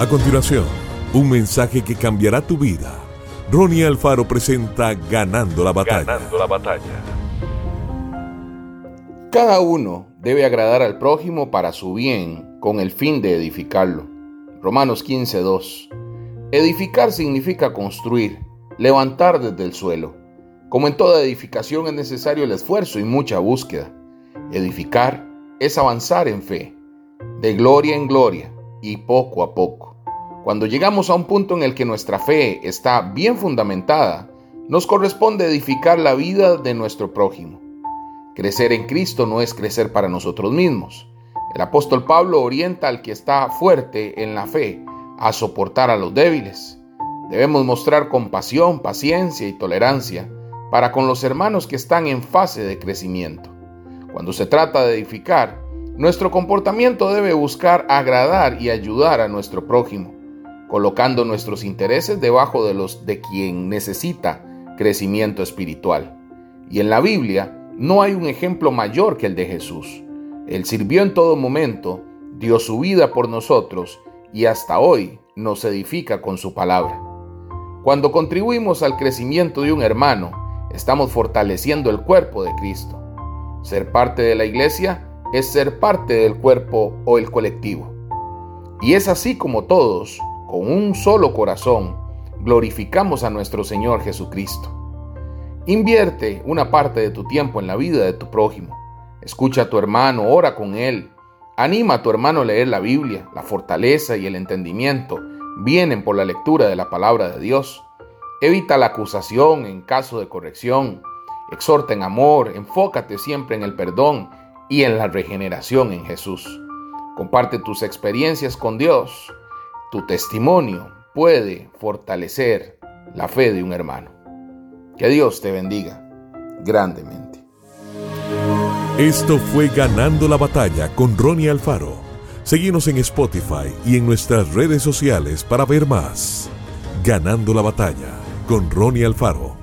A continuación, un mensaje que cambiará tu vida. Ronnie Alfaro presenta Ganando la batalla. Ganando la batalla. Cada uno debe agradar al prójimo para su bien con el fin de edificarlo. Romanos 15:2. Edificar significa construir, levantar desde el suelo. Como en toda edificación es necesario el esfuerzo y mucha búsqueda. Edificar es avanzar en fe, de gloria en gloria y poco a poco. Cuando llegamos a un punto en el que nuestra fe está bien fundamentada, nos corresponde edificar la vida de nuestro prójimo. Crecer en Cristo no es crecer para nosotros mismos. El apóstol Pablo orienta al que está fuerte en la fe a soportar a los débiles. Debemos mostrar compasión, paciencia y tolerancia para con los hermanos que están en fase de crecimiento. Cuando se trata de edificar, nuestro comportamiento debe buscar agradar y ayudar a nuestro prójimo, colocando nuestros intereses debajo de los de quien necesita crecimiento espiritual. Y en la Biblia no hay un ejemplo mayor que el de Jesús. Él sirvió en todo momento, dio su vida por nosotros y hasta hoy nos edifica con su palabra. Cuando contribuimos al crecimiento de un hermano, estamos fortaleciendo el cuerpo de Cristo. Ser parte de la iglesia es ser parte del cuerpo o el colectivo. Y es así como todos, con un solo corazón, glorificamos a nuestro Señor Jesucristo. Invierte una parte de tu tiempo en la vida de tu prójimo. Escucha a tu hermano, ora con él. Anima a tu hermano a leer la Biblia. La fortaleza y el entendimiento vienen por la lectura de la palabra de Dios. Evita la acusación en caso de corrección. Exhorta en amor, enfócate siempre en el perdón y en la regeneración en Jesús. Comparte tus experiencias con Dios. Tu testimonio puede fortalecer la fe de un hermano. Que Dios te bendiga grandemente. Esto fue Ganando la batalla con Ronnie Alfaro. Seguimos en Spotify y en nuestras redes sociales para ver más. Ganando la batalla con Ronnie Alfaro.